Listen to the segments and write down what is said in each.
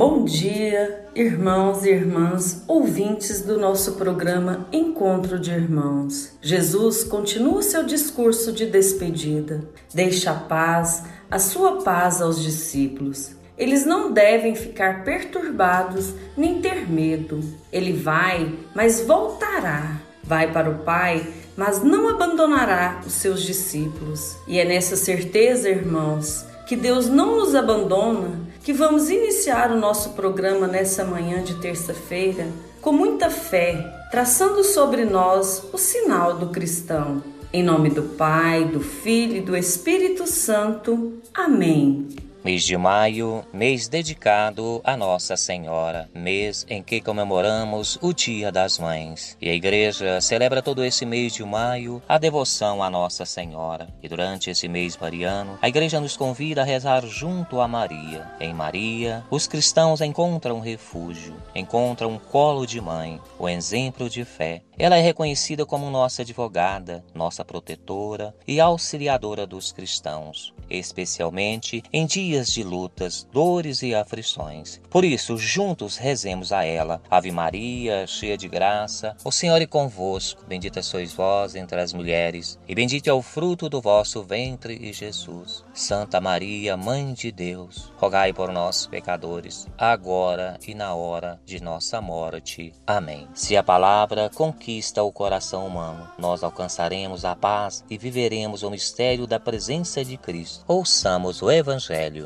Bom dia, irmãos e irmãs, ouvintes do nosso programa Encontro de Irmãos. Jesus continua seu discurso de despedida. Deixa a paz, a sua paz aos discípulos. Eles não devem ficar perturbados nem ter medo. Ele vai, mas voltará. Vai para o Pai, mas não abandonará os seus discípulos. E é nessa certeza, irmãos, que Deus não nos abandona que vamos iniciar o nosso programa nessa manhã de terça-feira com muita fé, traçando sobre nós o sinal do cristão. Em nome do Pai, do Filho e do Espírito Santo. Amém. Mês de maio, mês dedicado a Nossa Senhora, mês em que comemoramos o Dia das Mães. E a Igreja celebra todo esse mês de maio a devoção a Nossa Senhora. E durante esse mês mariano, a Igreja nos convida a rezar junto a Maria. Em Maria, os cristãos encontram refúgio, encontram um colo de mãe, o exemplo de fé. Ela é reconhecida como nossa advogada, nossa protetora e auxiliadora dos cristãos, especialmente em dias de lutas, dores e aflições. Por isso, juntos rezemos a ela. Ave Maria, cheia de graça, o Senhor é convosco. Bendita sois vós entre as mulheres, e bendito é o fruto do vosso ventre, Jesus. Santa Maria, Mãe de Deus, rogai por nós, pecadores, agora e na hora de nossa morte. Amém. Se a palavra conquista o coração humano, nós alcançaremos a paz e viveremos o mistério da presença de Cristo. Ouçamos o Evangelho.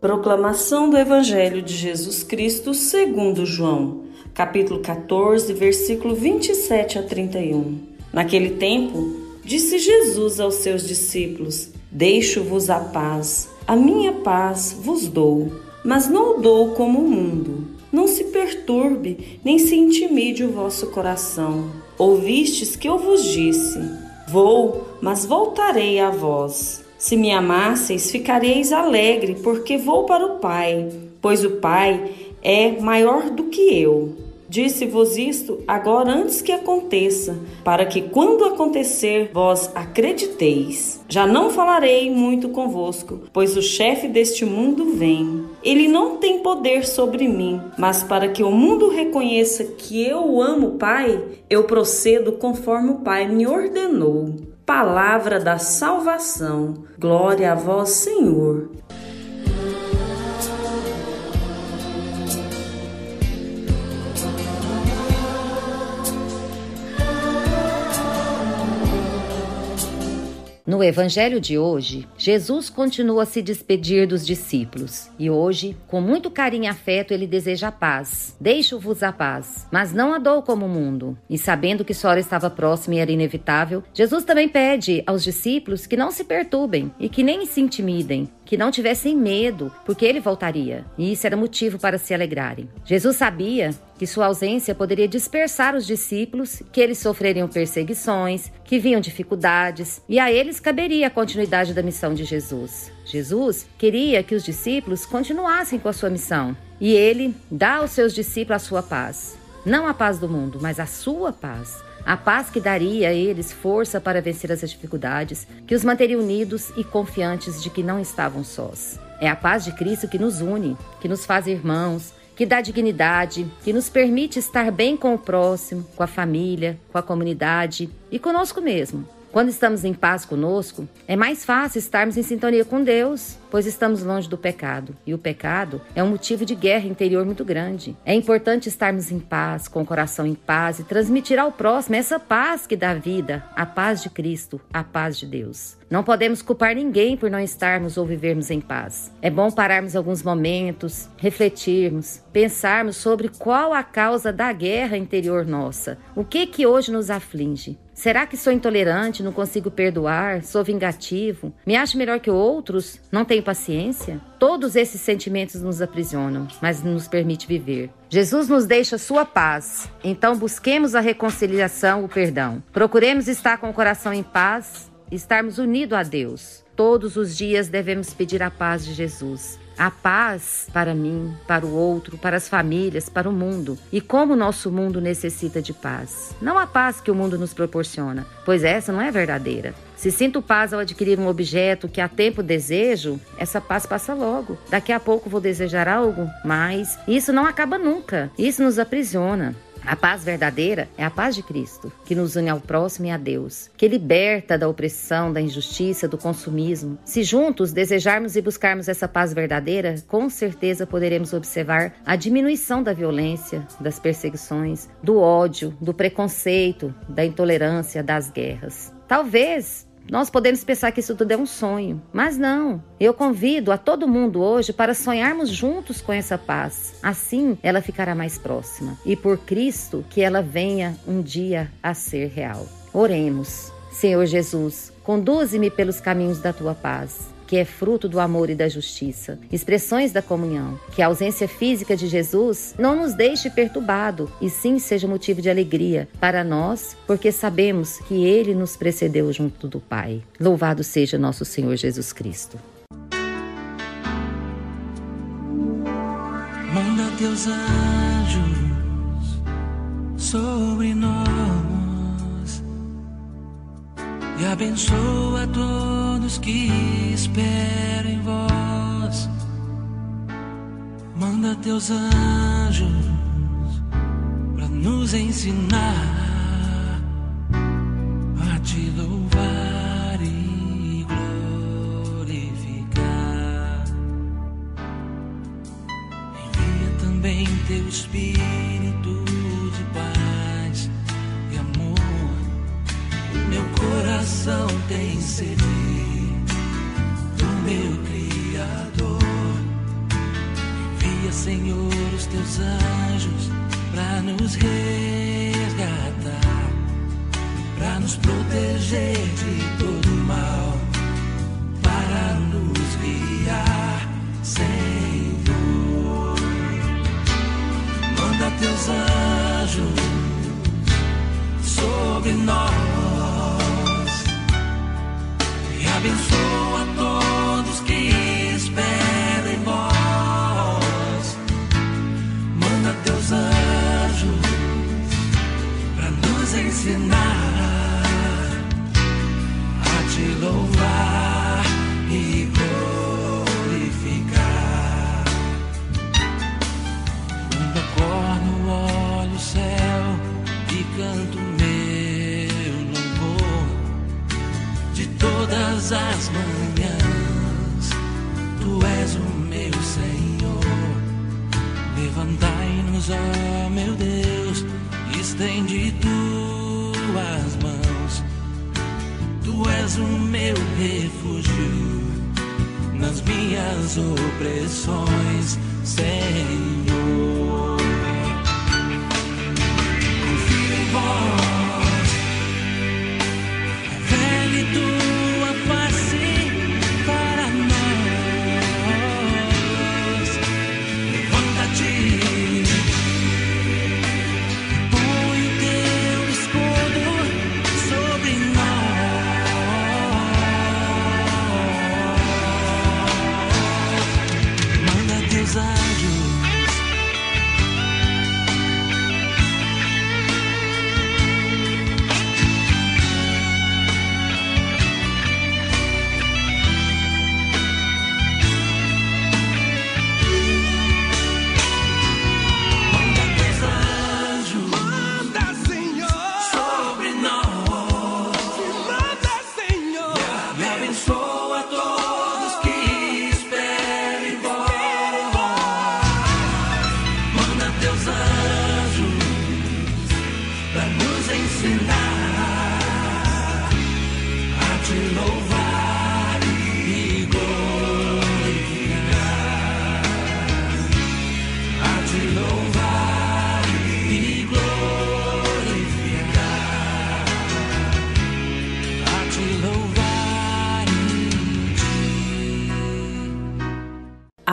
Proclamação do Evangelho de Jesus Cristo segundo João capítulo 14, versículo 27 a 31. Naquele tempo, disse Jesus aos seus discípulos: Deixo-vos a paz, a minha paz vos dou, mas não o dou como o mundo. Não se perturbe, nem se intimide o vosso coração. Ouvistes que eu vos disse: Vou, mas voltarei a vós. Se me amasseis, ficareis alegre, porque vou para o Pai, pois o Pai é maior do que eu. Disse-vos isto agora antes que aconteça, para que quando acontecer vós acrediteis. Já não falarei muito convosco, pois o chefe deste mundo vem. Ele não tem poder sobre mim, mas para que o mundo reconheça que eu o amo, Pai, eu procedo conforme o Pai me ordenou. Palavra da salvação. Glória a vós, Senhor. No evangelho de hoje, Jesus continua a se despedir dos discípulos e hoje, com muito carinho e afeto, ele deseja a paz. Deixo-vos a paz, mas não a dou como o mundo. E sabendo que sua hora estava próxima e era inevitável, Jesus também pede aos discípulos que não se perturbem e que nem se intimidem, que não tivessem medo, porque ele voltaria. E isso era motivo para se alegrarem. Jesus sabia que sua ausência poderia dispersar os discípulos, que eles sofreriam perseguições, que vinham dificuldades, e a eles caberia a continuidade da missão de Jesus. Jesus queria que os discípulos continuassem com a sua missão, e ele dá aos seus discípulos a sua paz. Não a paz do mundo, mas a sua paz. A paz que daria a eles força para vencer as dificuldades, que os manteria unidos e confiantes de que não estavam sós. É a paz de Cristo que nos une, que nos faz irmãos, que dá dignidade, que nos permite estar bem com o próximo, com a família, com a comunidade e conosco mesmo. Quando estamos em paz conosco, é mais fácil estarmos em sintonia com Deus, pois estamos longe do pecado. E o pecado é um motivo de guerra interior muito grande. É importante estarmos em paz, com o coração em paz e transmitir ao próximo essa paz que dá vida, a paz de Cristo, a paz de Deus. Não podemos culpar ninguém por não estarmos ou vivermos em paz. É bom pararmos alguns momentos, refletirmos, pensarmos sobre qual a causa da guerra interior nossa. O que que hoje nos aflige? Será que sou intolerante, não consigo perdoar, sou vingativo, me acho melhor que outros, não tenho paciência? Todos esses sentimentos nos aprisionam, mas nos permite viver. Jesus nos deixa sua paz, então busquemos a reconciliação, o perdão. Procuremos estar com o coração em paz, estarmos unidos a Deus. Todos os dias devemos pedir a paz de Jesus. A paz para mim, para o outro, para as famílias, para o mundo. E como o nosso mundo necessita de paz. Não a paz que o mundo nos proporciona, pois essa não é verdadeira. Se sinto paz ao adquirir um objeto que há tempo desejo, essa paz passa logo. Daqui a pouco vou desejar algo mais. Isso não acaba nunca. Isso nos aprisiona. A paz verdadeira é a paz de Cristo, que nos une ao próximo e a Deus, que liberta da opressão, da injustiça, do consumismo. Se juntos desejarmos e buscarmos essa paz verdadeira, com certeza poderemos observar a diminuição da violência, das perseguições, do ódio, do preconceito, da intolerância, das guerras. Talvez nós podemos pensar que isso tudo é um sonho, mas não. Eu convido a todo mundo hoje para sonharmos juntos com essa paz. Assim, ela ficará mais próxima e por Cristo que ela venha um dia a ser real. Oremos. Senhor Jesus, conduze-me pelos caminhos da tua paz que é fruto do amor e da justiça, expressões da comunhão. Que a ausência física de Jesus não nos deixe perturbado e sim seja motivo de alegria para nós, porque sabemos que ele nos precedeu junto do Pai. Louvado seja nosso Senhor Jesus Cristo. Manda teus anjos sobre nós e abençoa todos que esperam em vós. Manda teus anjos para nos ensinar a te louvar e glorificar. Envia também teu Espírito de paz e amor. O meu coração tem sede para nos a te o meu refúgio nas minhas opressões, Senhor.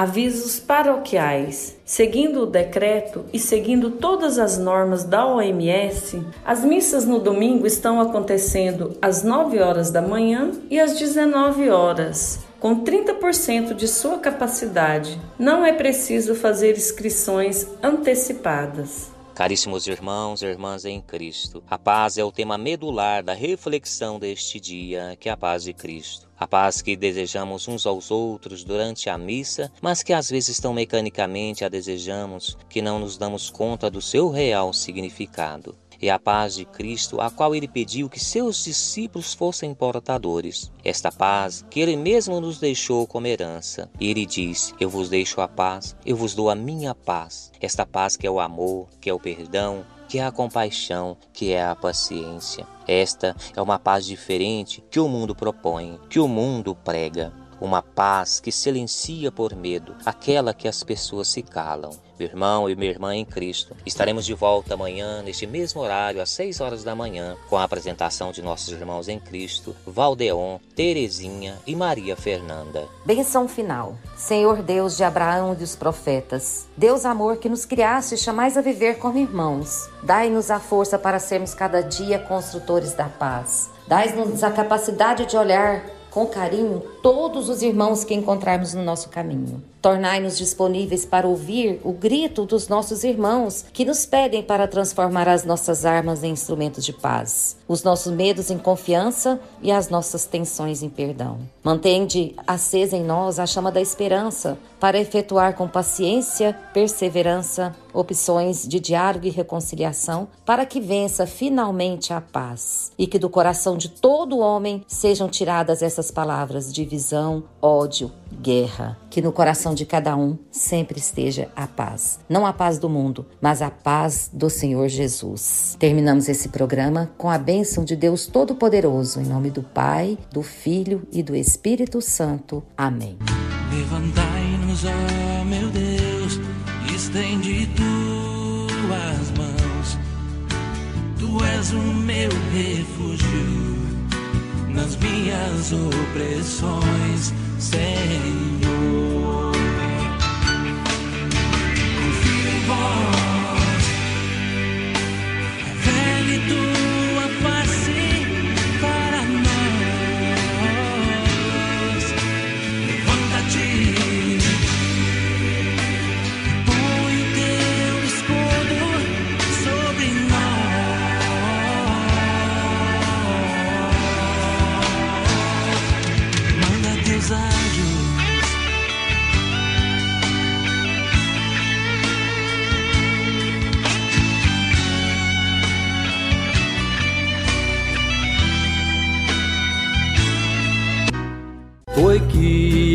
Avisos paroquiais. Seguindo o decreto e seguindo todas as normas da OMS, as missas no domingo estão acontecendo às 9 horas da manhã e às 19 horas, com 30% de sua capacidade. Não é preciso fazer inscrições antecipadas. Caríssimos irmãos e irmãs em Cristo, a paz é o tema medular da reflexão deste dia, que é a paz de Cristo. A paz que desejamos uns aos outros durante a missa, mas que às vezes tão mecanicamente a desejamos que não nos damos conta do seu real significado. É a paz de Cristo a qual ele pediu que seus discípulos fossem portadores. Esta paz que ele mesmo nos deixou como herança. E ele diz: Eu vos deixo a paz, eu vos dou a minha paz. Esta paz que é o amor, que é o perdão, que é a compaixão, que é a paciência. Esta é uma paz diferente que o mundo propõe, que o mundo prega. Uma paz que silencia por medo aquela que as pessoas se calam. Meu irmão e minha irmã em Cristo, estaremos de volta amanhã, neste mesmo horário, às 6 horas da manhã, com a apresentação de nossos irmãos em Cristo, Valdeon, Terezinha e Maria Fernanda. Benção final. Senhor Deus de Abraão e dos profetas, Deus amor que nos criaste e chamais a viver como irmãos, dai-nos a força para sermos cada dia construtores da paz. Dai-nos a capacidade de olhar com carinho todos os irmãos que encontrarmos no nosso caminho. Tornai-nos disponíveis para ouvir o grito dos nossos irmãos que nos pedem para transformar as nossas armas em instrumentos de paz, os nossos medos em confiança e as nossas tensões em perdão. Mantende acesa em nós a chama da esperança para efetuar com paciência, perseverança, opções de diálogo e reconciliação para que vença finalmente a paz e que do coração de todo homem sejam tiradas essas palavras divisão, ódio, guerra, que no coração de cada um sempre esteja a paz. Não a paz do mundo, mas a paz do Senhor Jesus. Terminamos esse programa com a bênção de Deus Todo-Poderoso, em nome do Pai, do Filho e do Espírito Santo. Amém. Levantai-nos, ó meu Deus, estende tuas mãos. Tu és o meu refúgio nas minhas opressões, Senhor. Confio em vós,